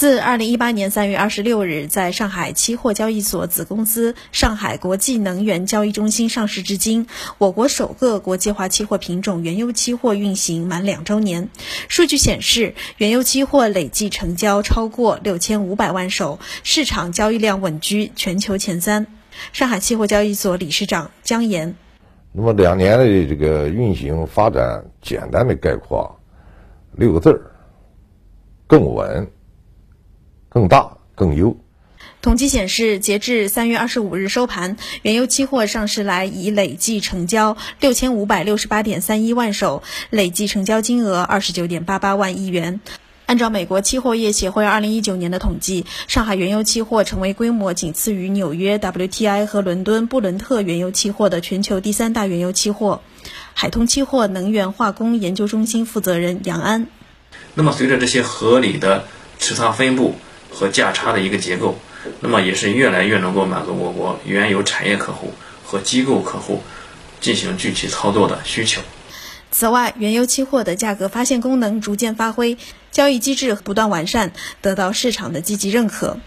自二零一八年三月二十六日在上海期货交易所子公司上海国际能源交易中心上市至今，我国首个国际化期货品种原油期货运行满两周年。数据显示，原油期货累计成交超过六千五百万手，市场交易量稳居全球前三。上海期货交易所理事长姜岩：那么两年的这个运行发展，简单的概括六个字儿：更稳。更大更优。统计显示，截至三月二十五日收盘，原油期货上市来已累计成交六千五百六十八点三一万手，累计成交金额二十九点八八万亿元。按照美国期货业协会二零一九年的统计，上海原油期货成为规模仅次于纽约 WTI 和伦敦布伦特原油期货的全球第三大原油期货。海通期货能源化工研究中心负责人杨安：那么，随着这些合理的持仓分布。和价差的一个结构，那么也是越来越能够满足我国原油产业客户和机构客户进行具体操作的需求。此外，原油期货的价格发现功能逐渐发挥，交易机制不断完善，得到市场的积极认可。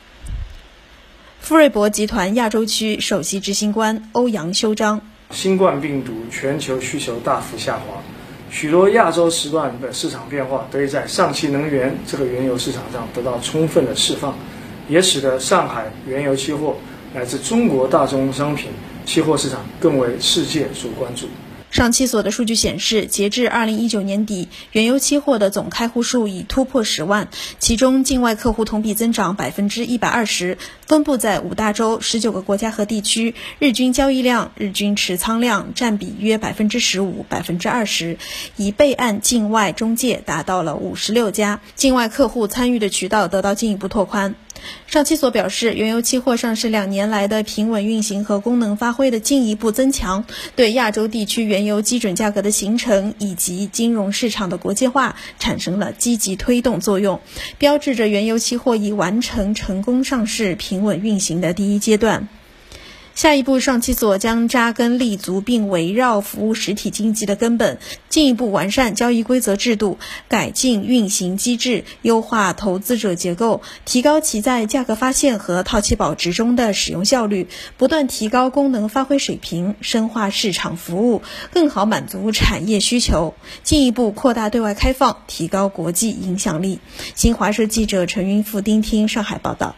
富瑞博集团亚洲区首席执行官欧阳修章：新冠病毒全球需求大幅下滑。许多亚洲时段的市场变化得以在上汽能源这个原油市场上得到充分的释放，也使得上海原油期货乃至中国大宗商品期货市场更为世界所关注。上期所的数据显示，截至二零一九年底，原油期货的总开户数已突破十万，其中境外客户同比增长百分之一百二十，分布在五大洲十九个国家和地区，日均交易量、日均持仓量占比约百分之十五、百分之二十，已备案境外中介达到了五十六家，境外客户参与的渠道得到进一步拓宽。上期所表示，原油期货上市两年来的平稳运行和功能发挥的进一步增强，对亚洲地区原油基准价格的形成以及金融市场的国际化产生了积极推动作用，标志着原油期货已完成成功上市、平稳运行的第一阶段。下一步，上期所将扎根立足并围绕服务实体经济的根本，进一步完善交易规则制度，改进运行机制，优化投资者结构，提高其在价格发现和套期保值中的使用效率，不断提高功能发挥水平，深化市场服务，更好满足产业需求，进一步扩大对外开放，提高国际影响力。新华社记者陈云富、丁听上海报道。